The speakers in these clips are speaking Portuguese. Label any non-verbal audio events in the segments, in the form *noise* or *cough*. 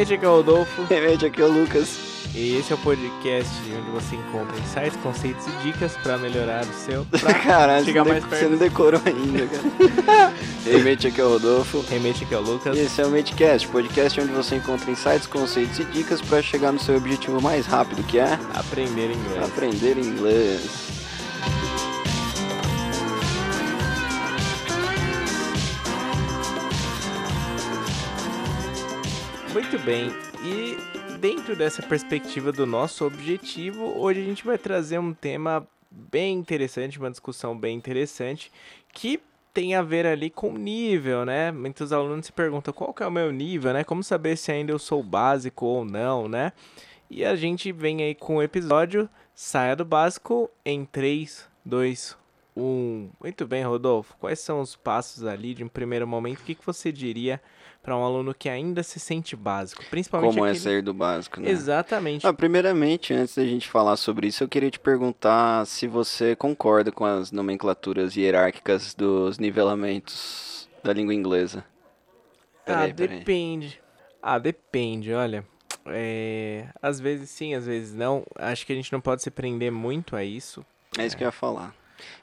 Remente aqui é o Rodolfo. Remente aqui é o Lucas. E esse é o podcast onde você encontra insights, conceitos e dicas para melhorar o seu. *laughs* Caralho, chegar você, mais perto. você não decorou ainda, cara. *laughs* Remente aqui é o Rodolfo. Remente aqui é o Lucas. E esse é o Matecast, podcast onde você encontra insights, conceitos e dicas para chegar no seu objetivo mais rápido, que é Aprender inglês. aprender inglês. Muito bem. E dentro dessa perspectiva do nosso objetivo, hoje a gente vai trazer um tema bem interessante, uma discussão bem interessante, que tem a ver ali com nível, né? Muitos alunos se perguntam qual que é o meu nível, né? Como saber se ainda eu sou básico ou não, né? E a gente vem aí com o episódio Saia do Básico em 3, 2, 1. Muito bem, Rodolfo. Quais são os passos ali de um primeiro momento? O que, que você diria para um aluno que ainda se sente básico? Principalmente Como é aquele... sair do básico, né? Exatamente. Ah, primeiramente, antes da gente falar sobre isso, eu queria te perguntar se você concorda com as nomenclaturas hierárquicas dos nivelamentos da língua inglesa. ah, Peraí, peraí. depende. Ah, depende, olha. É... Às vezes sim, às vezes não. Acho que a gente não pode se prender muito a isso. É isso que eu ia falar.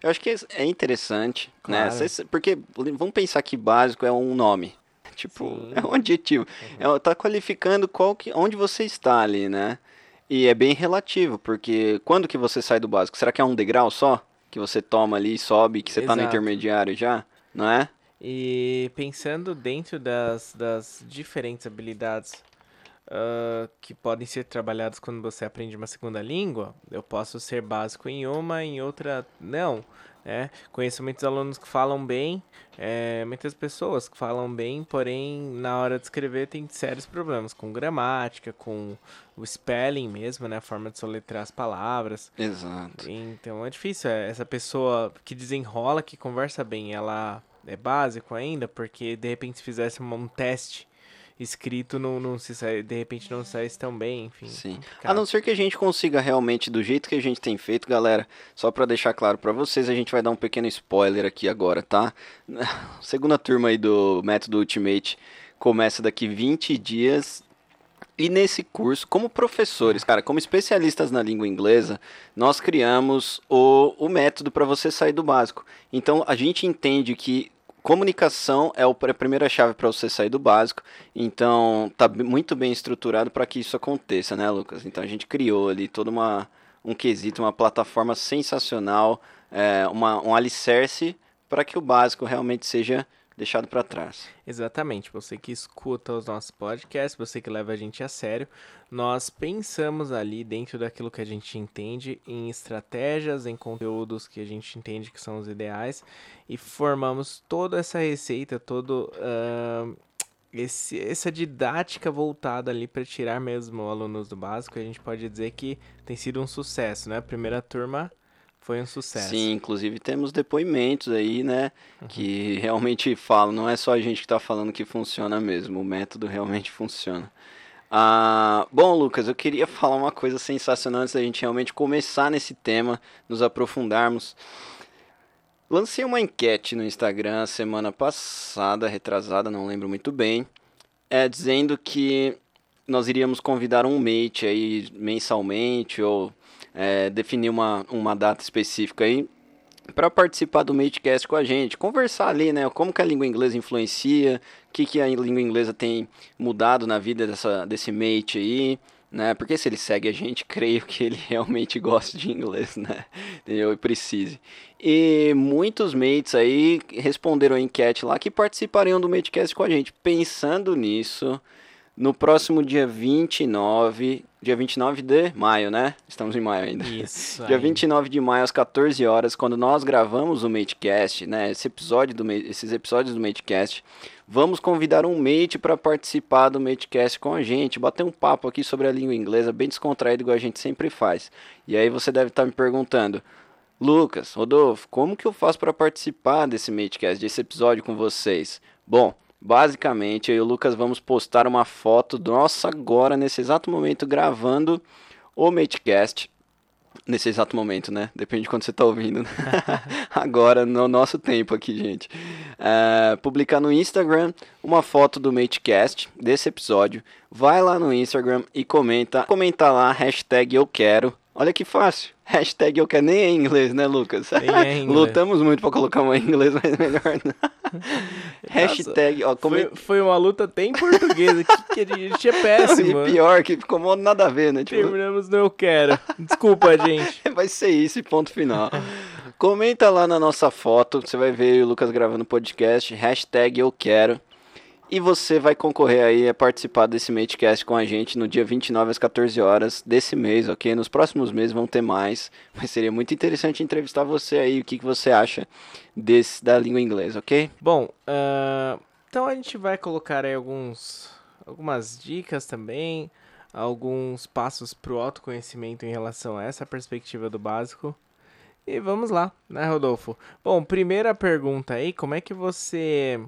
Eu acho que é interessante, Claro. né? Porque vamos pensar que básico é um nome. *laughs* Tipo, Sim. é um adjetivo. É, tá qualificando qual que, onde você está ali, né? E é bem relativo, porque quando que você sai do básico? Será que é um degrau só? Que você toma ali e sobe, que você tá no Exato. intermediário já? Não é? E pensando dentro das, das diferentes habilidades ah, que podem ser trabalhadas quando você aprende uma segunda língua, eu posso ser básico em uma, em outra não. Né? Conheço muitos alunos que falam bem, eh, muitas pessoas que falam bem, porém na hora de escrever tem sérios problemas com gramática, com o spelling mesmo, né? a forma de soletrar as palavras. Exato. Então é difícil. é, Essa pessoa que desenrola, que conversa bem, ela é básico ainda, porque de repente se fizesse um teste escrito, não, não se sai, de repente não saísse tão bem, enfim. Sim. complicado. A não ser que a gente consiga realmente, do jeito que a gente tem feito, galera, só pra deixar claro pra vocês, a gente vai dar um pequeno spoiler aqui agora, tá? *laughs* Segunda turma aí do Método Ultimate começa daqui 20 dias. E nesse curso, como professores, cara, como especialistas na língua inglesa, nós criamos o, o método para você sair do básico. Então a gente entende que comunicação é o- a primeira chave para você sair do básico. Então tá muito bem estruturado para que isso aconteça, né, Lucas? Então a gente criou ali toda uma um quesito, uma plataforma sensacional, é, uma, um alicerce para que o básico realmente seja deixado para trás. Exatamente, você que escuta os nossos podcasts, você que leva a gente a sério, nós pensamos ali dentro daquilo que a gente entende em estratégias, em conteúdos que a gente entende que são os ideais e formamos toda essa receita, todo ahn, esse, essa didática voltada ali para tirar mesmo alunos do básico. A gente pode dizer que tem sido um sucesso, né? A primeira turma foi um sucesso. Sim, inclusive temos depoimentos aí, né, Uhum. que realmente falam, não é só a gente que está falando que funciona mesmo, o método realmente funciona. Ah, bom, Lucas, eu queria falar uma coisa sensacional antes da gente realmente começar nesse tema, nos aprofundarmos. Lancei uma enquete no Instagram semana passada, retrasada, não lembro muito bem, é, dizendo que nós iríamos convidar um mate aí mensalmente ou é, definir uma, uma data específica aí para participar do Matecast com a gente, conversar ali, né, como que a língua inglesa influencia, o que, que a língua inglesa tem mudado na vida dessa, desse mate aí, né, porque se ele segue a gente, *laughs* creio que ele realmente gosta de inglês, né, entendeu, e precise. E muitos mates aí responderam a enquete lá que participariam do Matecast com a gente, pensando nisso, no próximo dia 29, dia 29 de maio, né, estamos em maio ainda. Isso. Dia aí. 29 de maio, às 14 horas, quando nós gravamos o Matecast, né? Esse episódio do, esses episódios do Matecast, vamos convidar um mate para participar do Matecast com a gente, bater um papo aqui sobre a língua inglesa, bem descontraído, igual a gente sempre faz. E aí você deve estar me perguntando, Lucas, Rodolfo, como que eu faço para participar desse Matecast, desse episódio com vocês? Bom, basicamente eu e o Lucas vamos postar uma foto nossa agora, nesse exato momento, gravando o Matecast. Nesse exato momento, né? Depende de quando você tá ouvindo. né? *laughs* *laughs* Agora, no nosso tempo aqui, gente. É, publicar no Instagram uma foto do MateCast, desse episódio. Vai lá no Instagram e comenta. Comenta lá, hashtag eu quero. Olha que fácil. *laughs* Hashtag eu quero. Nem é em inglês, né, Lucas? Nem é em *laughs* inglês. Lutamos muito pra colocar uma em inglês, mas melhor não. *laughs* hashtag, ó, Foi, comenta. foi uma luta até em português aqui, que a gente é péssimo. E pior, que ficou mal nada a ver, né? Tipo, Terminamos no eu quero. Desculpa, gente. Vai ser isso e ponto final. Comenta lá na nossa foto, você vai ver o Lucas gravando podcast, hashtag eu quero. E você vai concorrer aí a participar desse Matecast com a gente no dia 29 às 14 horas desse mês, ok? Nos próximos meses vão ter mais, *laughs* mas seria muito interessante entrevistar você aí, o que, que você acha desse, da língua inglesa, ok? Bom, ah, então a gente vai colocar aí alguns, algumas dicas também, alguns passos para o autoconhecimento em relação a essa perspectiva do básico. E vamos lá, né, Rodolfo? Bom, primeira pergunta aí, como é que você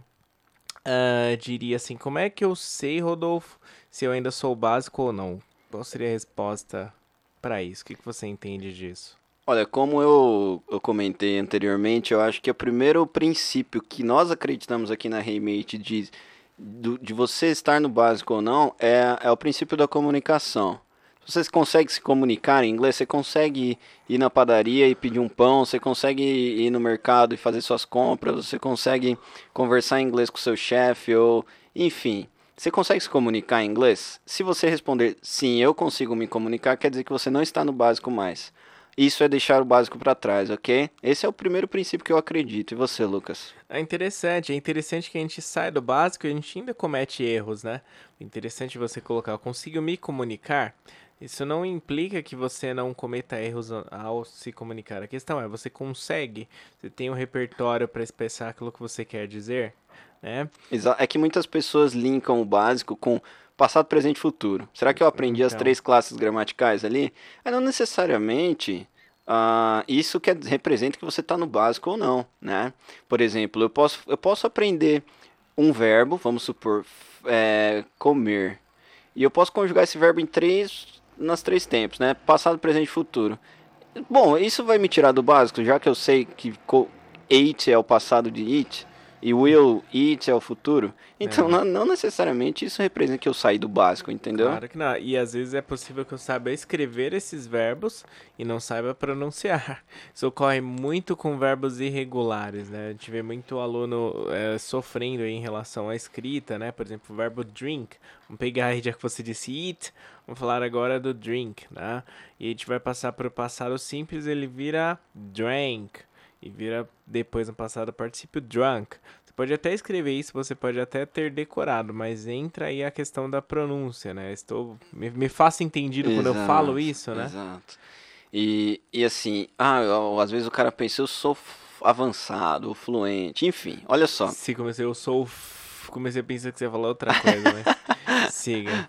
ah, diria assim, como é que eu sei, Rodolfo, se eu ainda sou básico ou não? Qual seria a resposta para isso? O que, que você entende disso? Olha, como eu, eu comentei anteriormente, eu acho que o primeiro princípio que nós acreditamos aqui na Remate de, de você estar no básico ou não é, é o princípio da comunicação. Você consegue se comunicar em inglês, você consegue ir na padaria e pedir um pão, você consegue ir no mercado e fazer suas compras, você consegue conversar em inglês com seu chefe ou enfim. Você consegue se comunicar em inglês? Se você responder sim, eu consigo me comunicar, quer dizer que você não está no básico mais. Isso é deixar o básico para trás, ok? Esse é o primeiro princípio que eu acredito. E você, Lucas? É interessante, é interessante que a gente sai do básico e a gente ainda comete erros, né? O interessante é você colocar, eu consigo me comunicar. Isso não implica que você não cometa erros ao se comunicar. A questão é, você consegue? Você tem um repertório para expressar aquilo que você quer dizer, né? É que muitas pessoas linkam o básico com passado, presente e futuro. Será que eu aprendi as Então. três classes gramaticais ali? É, não necessariamente ah, isso que representa que você está no básico ou não, né? Por exemplo, eu posso, eu posso aprender um verbo, vamos supor, é, comer. E eu posso conjugar esse verbo em três, nas três tempos, né? Passado, presente e futuro. Bom, isso vai me tirar do básico, já que eu sei que ate é o passado de eat e will eat é o futuro. Então, É. não, não necessariamente isso representa que eu saí do básico, entendeu? Claro que não. E às vezes é possível que eu saiba escrever esses verbos e não saiba pronunciar. *laughs* Isso ocorre muito com verbos irregulares, né? A gente vê muito aluno eh, sofrendo em relação à escrita, né? Por exemplo, o verbo drink. Vamos pegar aí, já que você disse eat, vamos falar agora do drink, né? E a gente vai passar para o passado simples, ele vira drank. E vira depois no passado particípio drunk. Você pode até escrever isso, você pode até ter decorado, mas entra aí a questão da pronúncia, né? Estou me, me faça entendido quando eu Exato, falo isso, né? Exato. E, e assim, ah, eu- às vezes o cara pensa, eu sou avançado, fluente, enfim, olha só. Se comecei, eu sou. Comecei a pensar que você ia falar outra coisa, mas. *laughs* Siga.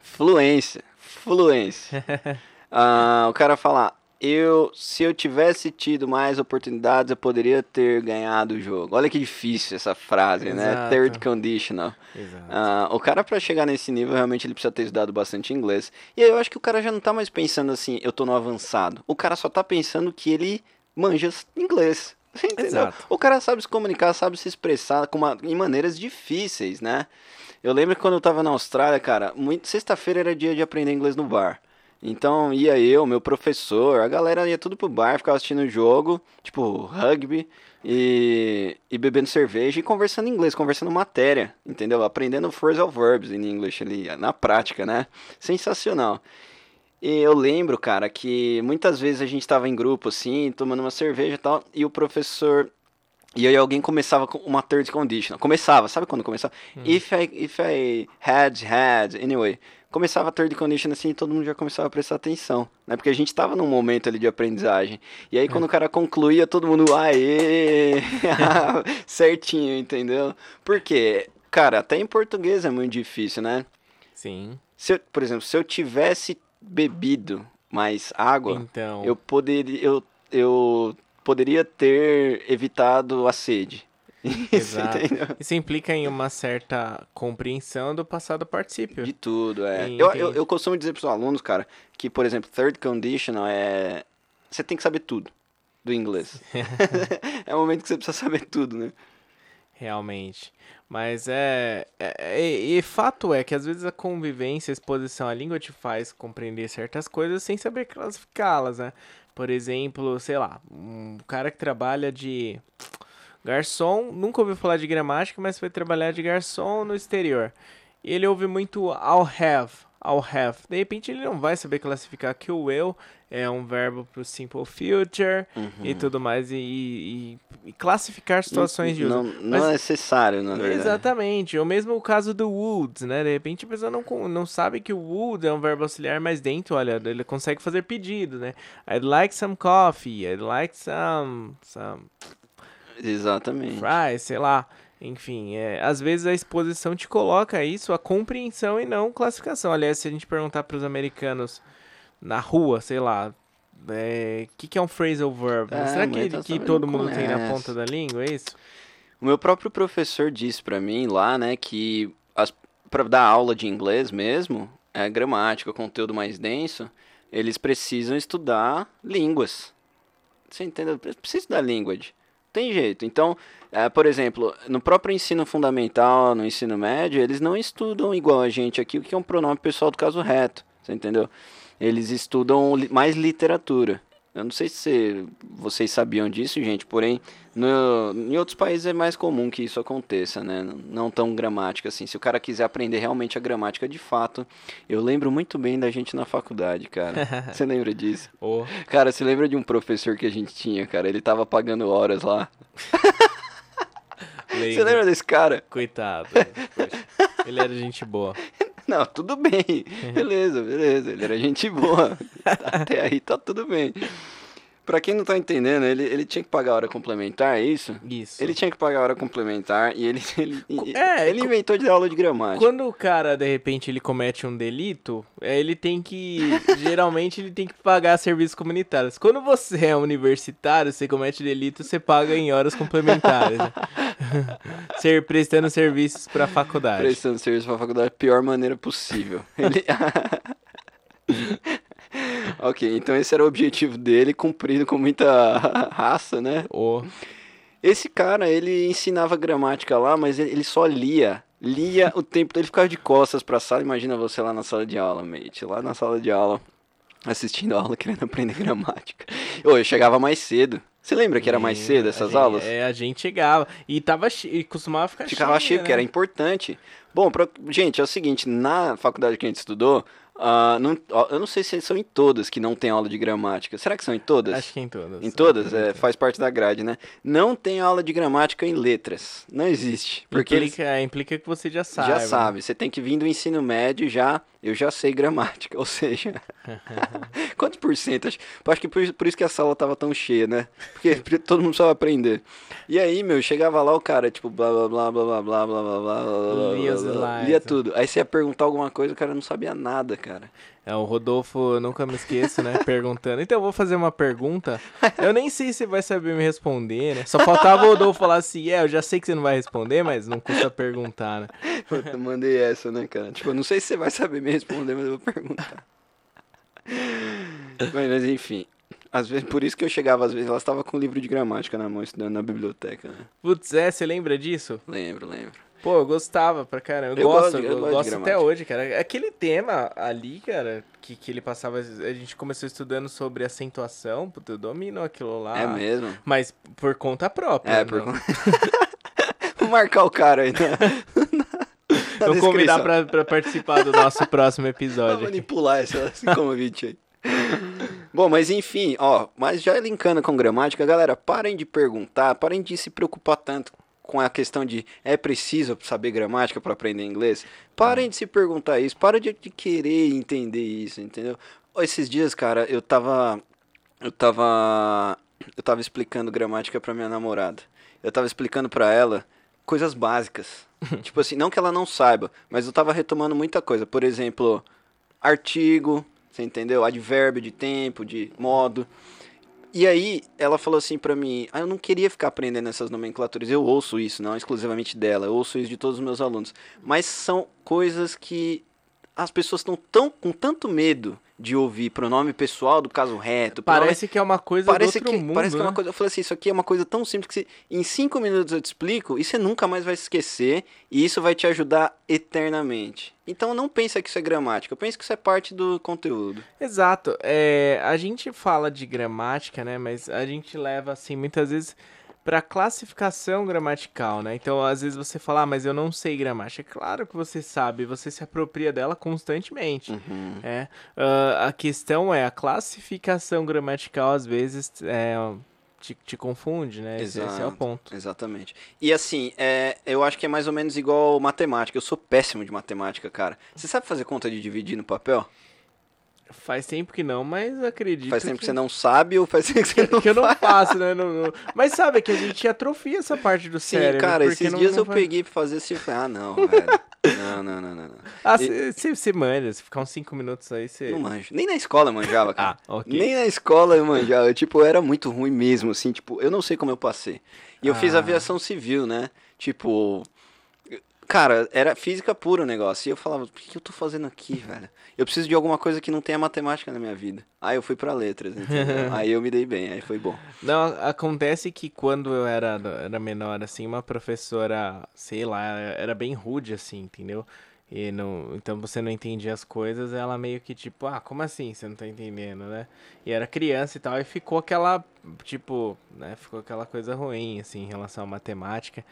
Fluência, fluência. *laughs* Ah, o cara fala, eu, se eu tivesse tido mais oportunidades, eu poderia ter ganhado o jogo. Olha que difícil essa frase, né? Exato. Third conditional. Exato. Ah, o cara, pra chegar nesse nível, realmente ele precisa ter estudado bastante inglês. E aí eu acho que o cara já não tá mais pensando assim, eu tô no avançado. O cara só tá pensando que ele manja inglês. *laughs* Entendeu? Exato. O cara sabe se comunicar, sabe se expressar com uma- em maneiras difíceis, né? Eu lembro que quando eu tava na Austrália, cara, sexta-feira era dia de aprender inglês no bar. Então ia eu, meu professor, a galera ia tudo pro bar, ficava assistindo o jogo, tipo rugby, e, e bebendo cerveja e conversando inglês, conversando matéria, entendeu? Aprendendo phrasal verbs em inglês ali, na prática, né? Sensacional. E eu lembro, cara, que muitas vezes a gente tava em grupo assim, tomando uma cerveja e tal, e o professor. E aí alguém começava com uma third condition. Começava, sabe quando começava? If I, if I had, had, anyway. Começava a third condition assim e todo mundo já começava a prestar atenção, né? Porque a gente tava num momento ali de aprendizagem. E aí quando o cara concluía, todo mundo, aê! *laughs* Certinho, entendeu? Porque, cara, até em português é muito difícil, né? Sim. Se eu, por exemplo, se eu tivesse bebido mais água, Então. eu poderia, eu, eu poderia ter evitado a sede. *laughs* Exato. Isso implica em uma certa compreensão do passado particípio. De tudo, é. Eu, eu, eu costumo dizer pros alunos, cara, que, por exemplo, third conditional é. Você tem que saber tudo do inglês. *laughs* *laughs* é o momento que você precisa saber tudo, né? Realmente. Mas é, é- é- E fato é que às vezes a convivência, a exposição à língua te faz compreender certas coisas sem saber classificá-las, né? Por exemplo, sei lá, um cara que trabalha de garçom, nunca ouviu falar de gramática, mas foi trabalhar de garçom no exterior. E ele ouve muito I'll have, I'll have. De repente ele não vai saber classificar que o will é um verbo pro simple future e tudo mais, e, e- e classificar situações de uso. Não, não Mas- é necessário, na verdade. Exatamente. Ou mesmo o caso do would, né? De repente a pessoa não, não sabe que o would é um verbo auxiliar, mas dentro, olha, ele consegue fazer pedido, né? I'd like some coffee, I'd like some, some Exatamente. fries, sei lá. Enfim, é, às vezes a exposição te coloca isso, a compreensão e não classificação. Aliás, se a gente perguntar para os americanos na rua, sei lá, o que, que é um phrasal verb? É, Será que, tá que todo mundo tem na conhece. ponta da língua, é isso? O meu próprio professor disse pra mim lá, né, que pra dar aula de inglês mesmo, é gramática, conteúdo mais denso, eles precisam estudar línguas. Você entendeu? Precisa estudar language. Tem jeito. Então, é, por exemplo, no próprio ensino fundamental, no ensino médio, eles não estudam igual a gente aqui, o que é um pronome pessoal do caso reto. Você entendeu? Eles estudam mais literatura. Eu não sei se vocês sabiam disso, gente, porém, no- em outros países é mais comum que isso aconteça, né? Não- tão gramática assim. Se o cara quiser aprender realmente a gramática de fato, eu lembro muito bem da gente na faculdade, cara. *laughs* Você lembra disso? Ou Cara, você lembra de um professor que a gente tinha, cara? Ele tava pagando horas lá. *laughs* Você lembra desse cara? Coitado. *laughs* Ele era gente boa. Não, tudo bem. Beleza, beleza. Ele era gente boa. Até aí tá tudo bem. Pra quem não tá entendendo, ele, ele tinha que pagar hora complementar, é isso? Isso. Ele tinha que pagar hora complementar e ele, *laughs* ele, É, ele inventou de dar aula de gramática. Quando o cara, de repente, ele comete um delito, é, ele tem que. *laughs* geralmente ele tem que pagar serviços comunitários. Quando você é universitário, você comete delito, você paga em horas complementares. né? *laughs* Ser prestando serviços pra faculdade. Prestando serviço pra faculdade da pior maneira possível. Ele... ok, então esse era o objetivo dele, cumprido com muita *laughs* raça, né? Ou Esse cara, ele ensinava gramática lá, mas ele só lia. Lia o tempo ele ficava de costas pra sala. Imagina você lá na sala de aula, mate. Lá na sala de aula, assistindo a aula, *laughs* querendo aprender gramática. Ô, eu chegava mais cedo. Você lembra que era mais cedo essas gente- aulas? É, a gente chegava. E tava e costumava ficar Ficava cheio, porque né? era importante. Bom, pra- gente, é o seguinte, na faculdade que a gente estudou, ah, não- eu não sei se são em todas que não tem aula de gramática. Será que são em todas? Acho que em todas. Em todas? É, faz parte da grade, né? Não tem aula de gramática em letras. Não existe. Porque eles Implica, implica que você já sabe. já né? sabe. Você tem que vir do ensino médio já. Eu já sei gramática. Ou seja, quantos por cento? Acho, que por, isso- por isso que a sala tava tão cheia, né? Porque todo mundo precisava aprender. E aí, meu, chegava lá o cara, tipo, blá blá blá blá blá blá blá blá blá blá Lia blá, blá, slides. lia tudo. Aí você ia perguntar alguma coisa, o cara não sabia nada, cara. É, o Rodolfo, eu nunca me esqueço, né? *laughs* Perguntando. Então eu vou fazer uma pergunta. Eu nem sei se vai saber me responder, né? Só faltava o Rodolfo falar assim: é, eu já sei que você não vai responder, mas não custa perguntar, né? *laughs* Eu mandei essa, né, cara? Tipo, eu não sei se você vai saber me responder, mas eu vou perguntar. *laughs* mas, mas, enfim. Às vezes, por isso que eu chegava, às vezes, ela estava com um livro de gramática na mão, estudando na biblioteca, né? Putz, é, você lembra disso? Lembro, lembro. Pô, eu gostava pra caramba. Eu, Eu gosto, gosto eu eu gosto gosto até hoje, cara. Aquele tema ali, cara, que, que ele passava, a gente começou estudando sobre acentuação, puta, eu domino aquilo lá. É mesmo? Mas por conta própria. É, não. por conta. *laughs* Vou marcar o cara aí *laughs* na, na, Vou convidar pra, pra participar do nosso *laughs* próximo Vou episódio. manipular esse, esse convite aí. Bom, mas enfim, ó, mas já linkando com gramática, galera, parem de perguntar, parem de se preocupar tanto com a questão de é preciso saber gramática para aprender inglês. Parem de se perguntar isso, parem de, de querer entender isso, entendeu? Esses dias, cara, eu tava eu tava eu tava explicando gramática pra minha namorada. Eu tava explicando pra ela coisas básicas. *laughs* tipo assim, não que ela não saiba, mas eu tava retomando muita coisa. Por exemplo, artigo, você entendeu? Advérbio de tempo, de modo. E aí, ela falou assim pra mim: ah, eu não queria ficar aprendendo essas nomenclaturas. Eu ouço isso, não exclusivamente dela, eu ouço isso de todos os meus alunos. Mas são coisas que as pessoas estão tão, com tanto medo de ouvir pronome pessoal do caso reto. pronome- Parece que é uma coisa parece do outro que, mundo, parece que é uma né? coisa. Eu falei assim, isso aqui é uma coisa tão simples que se- em cinco minutos eu te explico e você nunca mais vai se esquecer e isso vai te ajudar eternamente. Então não pensa que isso é gramática, pensa que isso é parte do conteúdo. Exato. É, a gente fala de gramática, né? Mas a gente leva, assim, muitas vezes para classificação gramatical, né? Então, às vezes você fala, ah, mas eu não sei gramática. Claro que você sabe, você se apropria dela constantemente. Uhum. É, Ah, a questão é a classificação gramatical, às vezes, é, te, te confunde, né? Esse, esse é o Exato. ponto. Exatamente. E assim, é, eu acho que é mais ou menos igual matemática. Eu sou péssimo de matemática, cara. Você sabe fazer conta de dividir no papel? Faz tempo que não, mas acredito Faz tempo que que, você não sabe ou faz tempo que você não *laughs* que eu não faço, né? Não- não- Mas sabe que a gente atrofia essa parte do Sim, cérebro. cara, porque esses não- dias eu faz- peguei pra fazer assim, ah, não, velho. Não, não, não, não, não. Ah, E- você manja, se ficar uns 5 minutos aí, você. Não manjo. Nem na escola eu manjava, cara. Ah, ok. Nem na escola eu manjava. Eu, tipo, eu era muito ruim mesmo, assim, tipo, eu não sei como eu passei. E eu fiz Ah. aviação civil, né? Tipo. Cara, era física pura o negócio. E eu falava, o que que eu tô fazendo aqui, velho? Eu preciso de alguma coisa que não tenha matemática na minha vida. Aí eu fui pra letras, entendeu? *laughs* aí eu me dei bem, aí foi bom. Não, acontece que quando eu era, era menor, assim, uma professora, sei lá, era bem rude, assim, entendeu? E não, então você não entendia as coisas, ela meio que tipo, ah, como assim você não tá entendendo, né? E era criança e tal, e ficou aquela, tipo, né, ficou aquela coisa ruim, assim, em relação à matemática.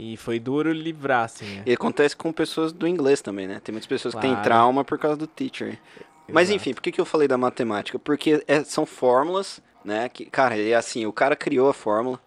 E foi duro livrar, assim, né? E acontece com pessoas do inglês também, né? Tem muitas pessoas que têm Claro. trauma por causa do teacher. Mas Exato. enfim, por que, que eu falei da matemática? Porque é- são fórmulas, né? Que, cara, é assim, o cara criou a fórmula.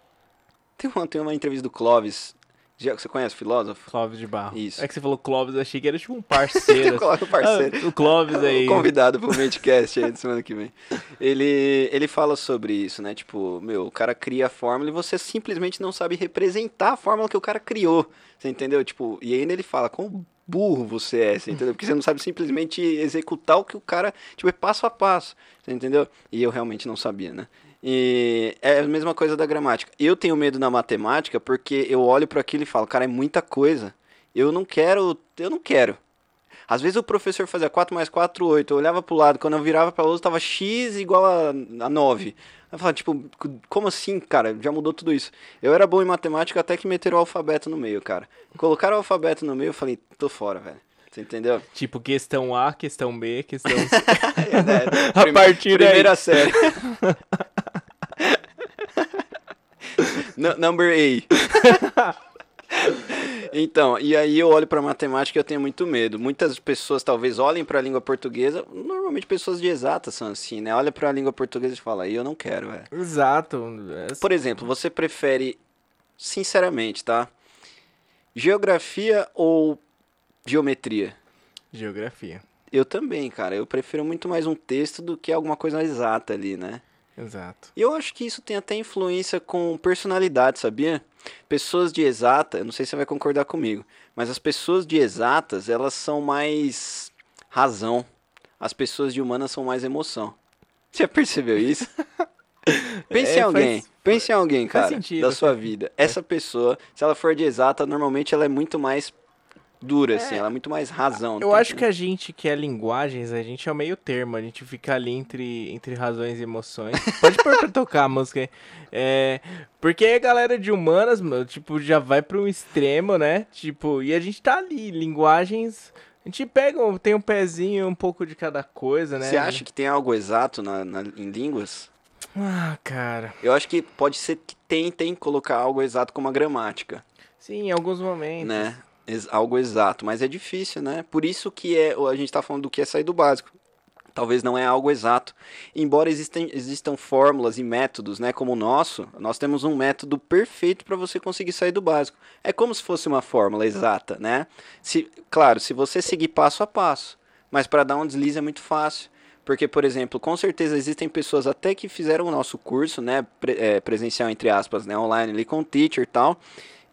Tem uma, tem uma entrevista do Clóvis. Já, você conhece o filósofo? Clóvis de Barro. Isso. É que você falou Clóvis, eu achei que era tipo um parceiro. *laughs* Clóvis, parceiro. Ah, o Clóvis *laughs* aí. O convidado pro Medcast aí de semana que vem. Ele, ele fala sobre isso, né? Tipo, meu, o cara cria a fórmula e você simplesmente não sabe representar a fórmula que o cara criou. Você entendeu? Tipo, e ainda ele fala, quão burro você é, você entendeu? Porque você não sabe simplesmente executar o que o cara, tipo, é passo a passo. Você entendeu? E eu realmente não sabia, né? E é a mesma coisa da gramática. Eu tenho medo na matemática porque eu olho para aquilo e falo, cara, é muita coisa. Eu não quero, eu não quero. Às vezes o professor fazia 4 mais 4, 8. Eu olhava pro lado, quando eu virava pra lousa, tava x igual a, a 9. Eu falava, tipo, como assim, cara? Já mudou tudo isso. Eu era bom em matemática até que meteram o alfabeto no meio, cara. Colocaram o alfabeto no meio, eu falei, tô fora, velho. Você entendeu? Tipo, questão A, questão B, questão C. *laughs* É, *laughs* A prime- partir daí. Primeira série. *laughs* Nu- Number A. *laughs* Então, e aí eu olho pra matemática e eu tenho muito medo. Muitas pessoas talvez olhem pra língua portuguesa, normalmente pessoas de exatas são assim, né? Olha pra língua portuguesa e fala, aí eu não quero, velho. Exato. É- Por exemplo, você prefere, sinceramente, tá? Geografia ou geometria? Geografia. Eu também, cara. Eu prefiro muito mais um texto do que alguma coisa exata ali, né? Exato. E eu acho que isso tem até influência com personalidade, sabia? Pessoas de exata, eu não sei se você vai concordar comigo, mas as pessoas de exatas, elas são mais razão. As pessoas de humanas são mais emoção. *laughs* Você percebeu isso? *laughs* Pense É, em alguém, faz- pense em alguém, cara, sentido, da sua vida. Essa pessoa, se ela for de exata, normalmente ela é muito mais dura, assim, ela é muito mais razão. Eu acho que a gente que é linguagens, a gente é o meio termo, a gente fica ali entre, entre razões e emoções. Pode pôr pra *laughs* tocar a música aí. É, porque a galera de humanas, mano, tipo, já vai para um extremo, né? Tipo, e a gente tá ali, linguagens. A gente pega, tem um pezinho, um pouco de cada coisa, né? Você acha que tem algo exato na, na- em línguas? Ah, cara. Eu acho que pode ser que tentem colocar algo exato como a gramática, Sim, em alguns momentos. né? Algo exato, mas é difícil, né? Por isso que é, a gente tá falando do que é sair do básico. Talvez não é algo exato. Embora existem, existam fórmulas e métodos, né, como o nosso, nós temos um método perfeito para você conseguir sair do básico. É como se fosse uma fórmula exata, né? Se, claro, se você seguir passo a passo, mas para dar um deslize é muito fácil. Porque, por exemplo, com certeza existem pessoas até que fizeram o nosso curso, né, é, presencial entre aspas, né, online ali com o teacher e tal,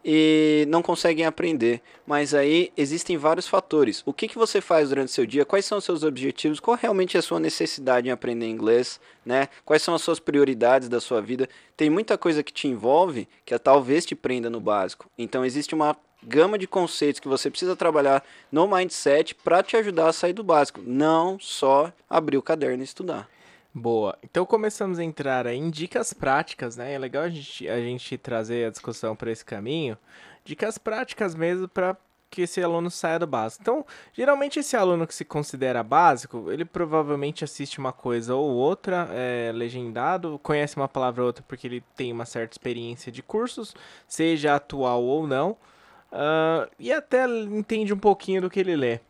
e não conseguem aprender. Mas aí existem vários fatores. O que, que você faz durante seu dia? Quais são os seus objetivos? Qual realmente é a sua necessidade em aprender inglês? Né? Quais são as suas prioridades da sua vida? Tem muita coisa que te envolve que talvez te prenda no básico. Então existe uma gama de conceitos que você precisa trabalhar no mindset para te ajudar a sair do básico. Não só abrir o caderno e estudar. Boa. Então começamos a entrar em dicas práticas, né? É legal a gente, a gente trazer a discussão para esse caminho. Dicas práticas mesmo para que esse aluno saia do básico. Então, geralmente esse aluno que se considera básico, ele provavelmente assiste uma coisa ou outra, é, legendado, conhece uma palavra ou outra porque ele tem uma certa experiência de cursos, seja atual ou não, uh, e até entende um pouquinho do que ele lê.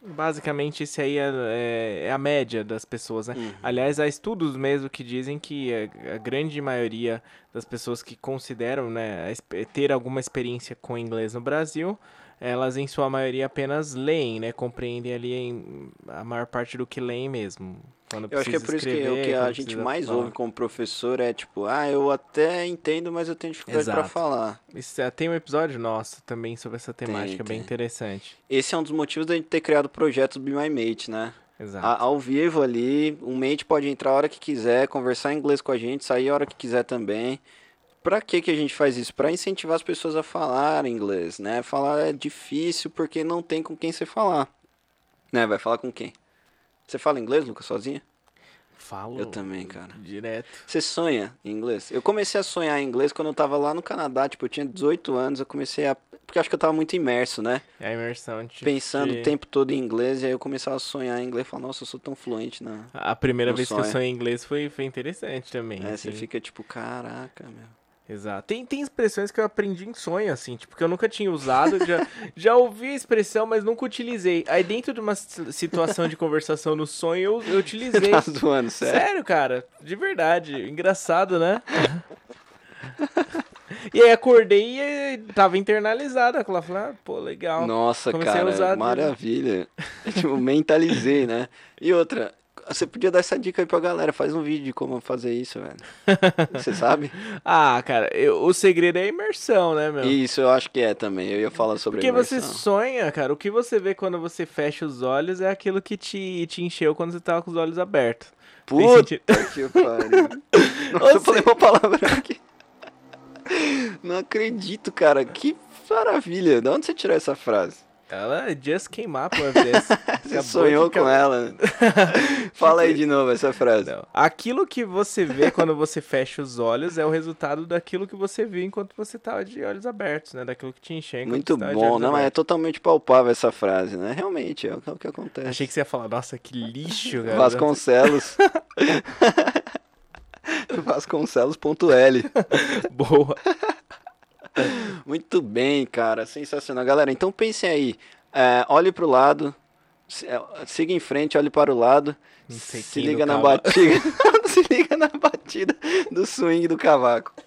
Basicamente, isso aí é, é, é, a média das pessoas, né? Uhum. Aliás, há estudos mesmo que dizem que a, a, grande maioria das pessoas que consideram né, ter alguma experiência com inglês no Brasil elas em sua maioria apenas leem, né? Compreendem ali em, a maior parte do que leem mesmo. eu acho que é por escrever, isso que o que a gente mais falar. ouve como professor é tipo, ah, eu até entendo, mas eu tenho dificuldade para falar. Isso, é, tem um episódio nosso também sobre essa temática, tem, bem interessante. Esse é um dos motivos da gente ter criado o projeto Be My Mate, né? Exato. A, ao vivo ali, um mate pode entrar a hora que quiser, conversar em inglês com a gente, sair a hora que quiser também. Pra que, que a gente faz isso? Para incentivar as pessoas a falar inglês, né? Falar é difícil porque não tem com quem você falar. Né? Vai falar com quem? Você fala inglês, Lucas, sozinha? Falo. Eu também, cara. Direto. Você sonha em inglês? Eu comecei a sonhar em inglês quando eu tava lá no Canadá, tipo, eu tinha 18 anos, eu comecei a. Porque acho que eu tava muito imerso, né? É a imersão. Te, Pensando te... o tempo todo em inglês, e aí eu começava a sonhar em inglês e falar, nossa, eu sou tão fluente na. A primeira vez sonho. que eu sonhei em inglês foi, foi interessante também. É, assim. você fica tipo, caraca, meu. Exato. Tem, tem expressões que eu aprendi em sonho, assim, tipo, que eu nunca tinha usado, já, *laughs* já ouvi a expressão, mas nunca utilizei. Aí dentro de uma situação de conversação no sonho, eu, eu utilizei. Tá zoando, sério? Sério, cara, de verdade. Engraçado, né? E aí acordei e tava internalizado. Aquela falei, ah, pô, legal. Nossa, Comecei cara, maravilha. tipo, mentalizei, né? E outra, você podia dar essa dica aí pra galera. Faz um vídeo de como fazer isso, velho. *laughs* Você sabe? Ah, cara, eu, o segredo é a imersão, né, meu? Isso, eu acho que é também. Eu ia falar sobre Porque você sonha, cara. O que você vê quando você fecha os olhos é aquilo que te, te encheu quando você tava com os olhos abertos. Puta que pariu. *laughs* Nossa, eu falei uma palavra aqui. Não acredito, cara. Que maravilha. De onde você tirou essa frase? Ela just came up with this. *laughs* Você sonhou com ela. *laughs* Fala aí de novo essa frase. Não. Aquilo que você vê quando você fecha os olhos é o resultado daquilo que você viu enquanto você estava de olhos abertos, né? Daquilo que te enxerga. Muito bom, não, mas é totalmente palpável essa frase, né? Realmente, é o que acontece. Achei que você ia falar, nossa, que lixo, *laughs* cara. Vasconcelos. Vasconcelos.l. Boa. Muito bem, cara. Sensacional. Galera, então pensem aí. É, olhe para o lado. É, siga em frente, olhe para o lado. Se liga na batida. *laughs* se liga na batida do swing do cavaco. *laughs*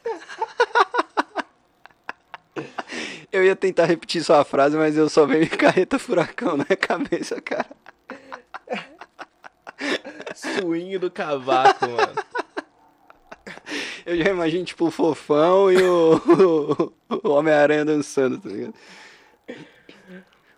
Eu ia tentar repetir sua frase, mas eu só veio carreta furacão na cabeça, cara. Swing do cavaco, mano. Eu já imagino, tipo, o fofão e o, *laughs* o Homem-Aranha dançando, tá ligado?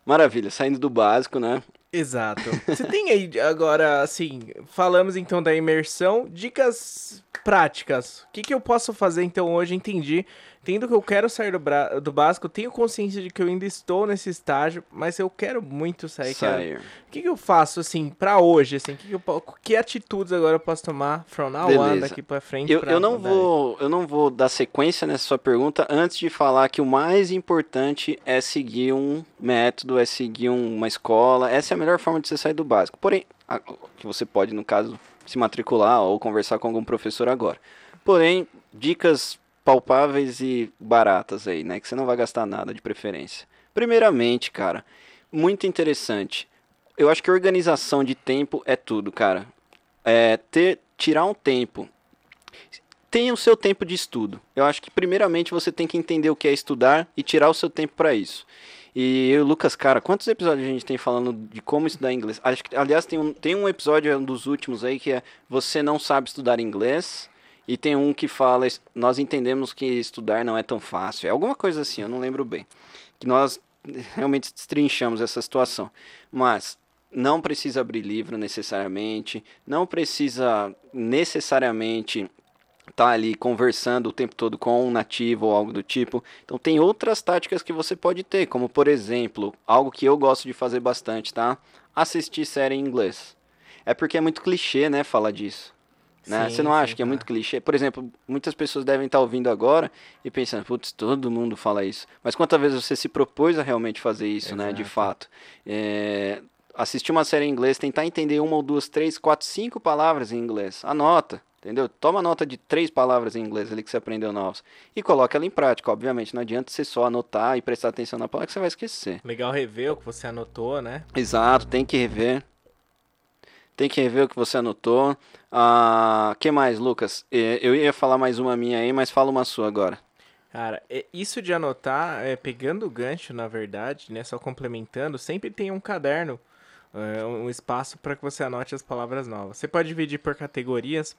Maravilha, saindo do básico, né? Exato. Você tem aí agora, assim, falamos então da imersão, dicas práticas. O que, que eu posso fazer então hoje? Entendi Tendo que eu quero sair do, do básico, tenho consciência de que eu ainda estou nesse estágio, mas eu quero muito sair. sair. O que, que eu faço, assim, pra hoje, assim? Que, que, eu... que atitudes agora eu posso tomar from now Beleza. on, daqui pra frente? Eu, pra... eu, não vou, eu não vou dar sequência nessa sua pergunta antes de falar que o mais importante é seguir um método, é seguir uma escola. Essa é a melhor forma de você sair do básico. Porém, a, que você pode, no caso, se matricular ou conversar com algum professor agora. Porém, dicas palpáveis e baratas aí, né? Que você não vai gastar nada de preferência. Primeiramente, cara, muito interessante. Eu acho que organização de tempo é tudo, cara. É ter, tirar um tempo. Tenha o seu tempo de estudo. Eu acho que primeiramente você tem que entender o que é estudar e tirar o seu tempo para isso. E eu, Lucas, cara, quantos episódios a gente tem falando de como estudar inglês? Acho que, aliás, tem um, tem um episódio um dos últimos aí que é Você não sabe estudar inglês E tem um que fala, nós entendemos que estudar não é tão fácil. É alguma coisa assim, eu não lembro bem. Que nós *laughs* realmente destrinchamos essa situação. Mas não precisa abrir livro necessariamente, não precisa necessariamente estar tá ali conversando o tempo todo com um nativo ou algo do tipo. Então tem outras táticas que você pode ter, como por exemplo, algo que eu gosto de fazer bastante, tá? Assistir série em inglês. É porque é muito clichê, né, falar disso. Né? Sim, Você não acha sim, que é muito clichê? Por exemplo, muitas pessoas devem estar ouvindo agora e pensando, putz, todo mundo fala isso. Mas quantas vezes você se propôs a realmente fazer isso, Exato. né? De fato. É... Assistir uma série em inglês, tentar entender uma ou duas, três, quatro, cinco palavras em inglês. Anota, entendeu? Toma nota de três palavras em inglês ali que você aprendeu novas. E coloca ela em prática, obviamente. Não adianta você só anotar e prestar atenção na palavra que você vai esquecer. Legal rever o que você anotou, né? Exato, tem que rever. Tem que rever o que você anotou. Ah, que mais, Lucas? Eu ia falar mais uma minha aí, mas fala uma sua agora. Cara, isso de anotar, é, pegando o gancho, na verdade, né, só complementando, sempre tem um caderno, é, um espaço para que você anote as palavras novas. Você pode dividir por categorias,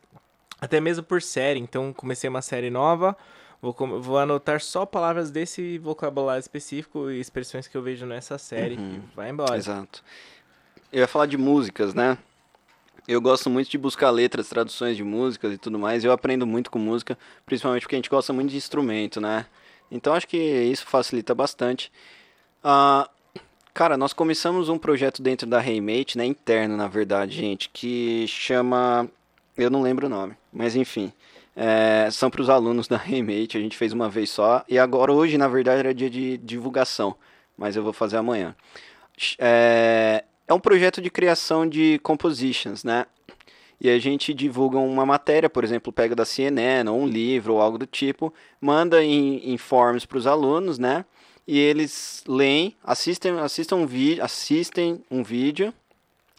até mesmo por série. Então, comecei uma série nova, vou, vou anotar só palavras desse vocabulário específico e expressões que eu vejo nessa série. Uhum. vai embora. Exato. Eu ia falar de músicas, né? Eu gosto muito de buscar letras, traduções de músicas e tudo mais. Eu aprendo muito com música, principalmente porque a gente gosta muito de instrumento, né? Então acho que isso facilita bastante. Uh, cara, nós começamos um projeto dentro da Raymate, né? Interno, na verdade, gente, que chama. Eu não lembro o nome, mas enfim. É, são para os alunos da Raymate, a gente fez uma vez só. E agora, hoje, na verdade, era dia de divulgação, mas eu vou fazer amanhã. É, é um projeto de criação de compositions, né? E a gente divulga uma matéria, por exemplo, pega da CNN ou um livro ou algo do tipo, manda em, em forms para os alunos, né? E eles leem, assistem, assistem, um, vi assistem um vídeo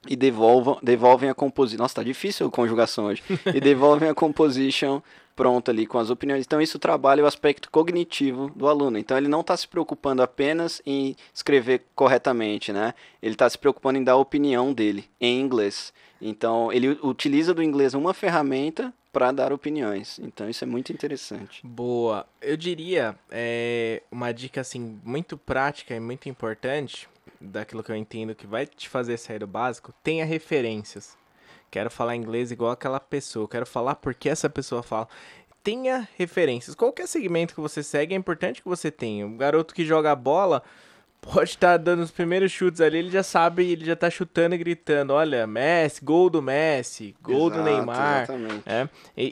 e devolvam, devolvem a composição. Nossa, tá difícil a conjugação hoje. *laughs* e devolvem a composition pronta ali com as opiniões. Então isso trabalha o aspecto cognitivo do aluno. Então ele não está se preocupando apenas em escrever corretamente, né? Ele está se preocupando em dar a opinião dele em inglês. Então ele utiliza do inglês uma ferramenta para dar opiniões. Então isso é muito interessante. Boa. Eu diria é, uma dica assim muito prática e muito importante daquilo que eu entendo que vai te fazer sair do básico. Tenha referências. Quero falar inglês igual aquela pessoa. Quero falar porque essa pessoa fala. Tenha referências. Qualquer segmento que você segue é importante que você tenha. Um garoto que joga bola pode estar tá dando os primeiros chutes ali, ele já sabe, ele já está chutando e gritando, olha, Messi, gol do Messi, gol Exato, do Neymar. Exatamente. É,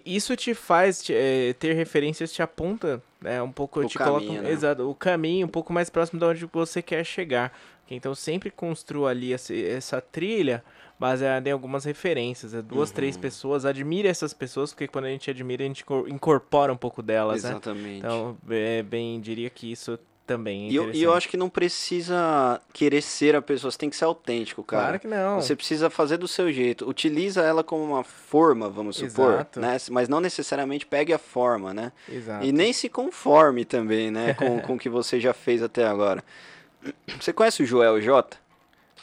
isso te faz te, é, ter referências, te aponta né, um pouco, o te caminho, coloca né? exato, o caminho um pouco mais próximo de onde você quer chegar. Então sempre construa ali essa, essa trilha baseada em algumas referências. É duas, uhum. três pessoas. Admire essas pessoas, porque quando a gente admira, a gente incorpora um pouco delas. Né? Exatamente. Né? Então, é, bem, diria que isso também. É e, eu, e eu acho que não precisa querer ser a pessoa, você tem que ser autêntico, cara. Claro que não. Você precisa fazer do seu jeito. Utiliza ela como uma forma, vamos supor, Exato. né? Mas não necessariamente pegue a forma, né? Exato. E nem se conforme também, né, com, *laughs* com o que você já fez até agora. Você conhece o Joel J?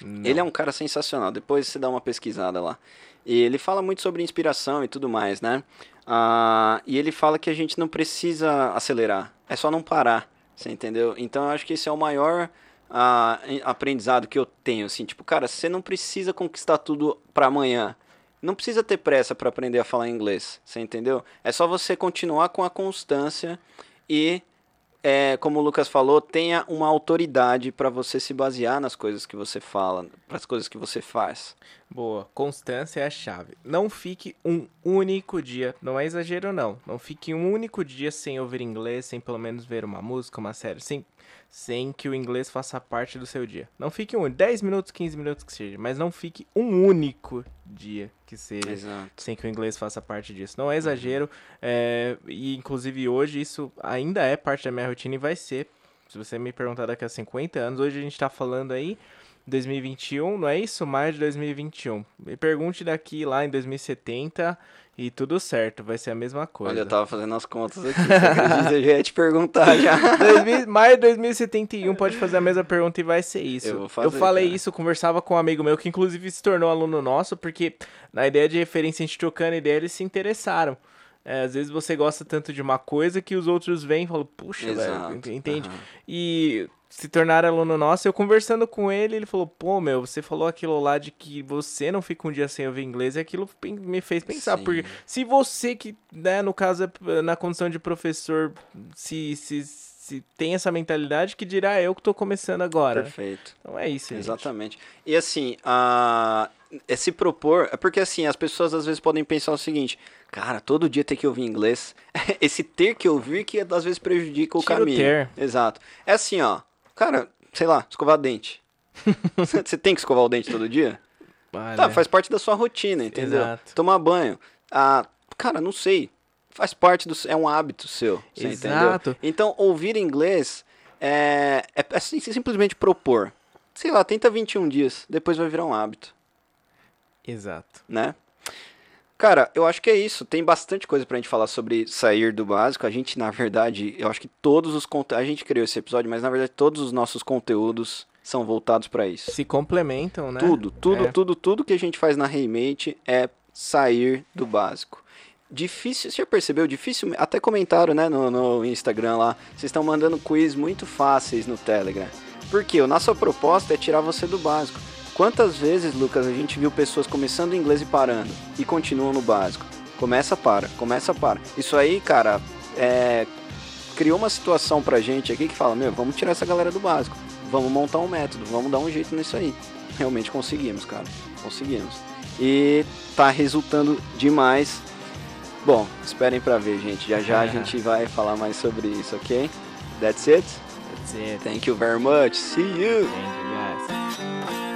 Não. Ele é um cara sensacional. Depois você dá uma pesquisada lá. E ele fala muito sobre inspiração e tudo mais, né? Ah, e ele fala que a gente não precisa acelerar, é só não parar, você entendeu? Então eu acho que esse é o maior ah, aprendizado que eu tenho, assim, tipo, cara, você não precisa conquistar tudo para amanhã. Não precisa ter pressa para aprender a falar inglês, você entendeu? É só você continuar com a constância e é, como o Lucas falou, tenha uma autoridade para você se basear nas coisas que você fala, para as coisas que você faz. Boa, constância é a chave. Não fique um único dia, não é exagero não, não fique um único dia sem ouvir inglês, sem pelo menos ver uma música, uma série, sem sem que o inglês faça parte do seu dia. Não fique um 10 minutos, 15 minutos que seja, mas não fique um único dia que seja Exato. sem que o inglês faça parte disso. Não é exagero, é, e inclusive hoje isso ainda é parte da minha rotina e vai ser. Se você me perguntar daqui a 50 anos, hoje a gente está falando aí 2021, não é isso? Maio de 2021. Me pergunte daqui lá em 2070 e tudo certo, vai ser a mesma coisa. Olha, eu tava fazendo as contas aqui, eu já ia te perguntar já. *laughs* 2000, maio de 2071 pode fazer a mesma pergunta e vai ser isso. Eu, fazer, eu falei cara. isso, conversava com um amigo meu que inclusive se tornou aluno nosso, porque na ideia de referência a gente trocando ideia, eles se interessaram. É, às vezes você gosta tanto de uma coisa que os outros vêm e falam, puxa, Exato. velho, ent- entende? Aham. E se tornar aluno nosso, eu conversando com ele, ele falou, pô, meu, você falou aquilo lá de que você não fica um dia sem ouvir inglês, e aquilo me fez pensar, Sim. porque se você que, né, no caso, é na condição de professor, se, se, se tem essa mentalidade, que dirá eu que tô começando agora. Perfeito. Então é isso, gente. Exatamente. E assim, a... é se propor. É porque assim, as pessoas às vezes podem pensar o seguinte: cara, todo dia ter que ouvir inglês. *laughs* Esse ter que ouvir que às vezes prejudica o Tira o caminho. ter. Exato. É assim, ó. Cara, sei lá, escovar dente. *laughs* Você tem que escovar o dente todo dia? Olha, Tá, faz parte da sua rotina, entendeu? Exato. Tomar banho. Ah, cara, não sei. Faz parte do. É um hábito seu. Exato. entendeu? Então, ouvir inglês é, é, é sim- simplesmente propor. Sei lá, tenta 21 dias, depois vai virar um hábito, Exato. né? Cara, eu acho que é isso. Tem bastante coisa pra gente falar sobre sair do básico. A gente, na verdade, eu acho que todos os conteúdos. A gente criou esse episódio, mas na verdade todos os nossos conteúdos são voltados pra isso. Se complementam, né? Tudo, tudo, É. tudo, tudo que a gente faz na Remate é sair do básico. Difícil, você já percebeu? Difícil, até comentaram, né, no, no Instagram lá, vocês estão mandando quiz muito fáceis no Telegram. Por quê? A nossa proposta é tirar você do básico. Quantas vezes, Lucas, a gente viu pessoas começando inglês e parando e continuam no básico? Começa, para, começa, para. Isso aí, cara, é, criou uma situação pra gente aqui que fala, meu, vamos tirar essa galera do básico. Vamos montar um método, vamos dar um jeito nisso aí. Realmente conseguimos, cara. Conseguimos. E tá resultando demais. Bom, esperem pra ver, gente. Já já a gente vai falar mais sobre isso, ok? That's it. That's it. Thank you very much. See you. Thank you, guys.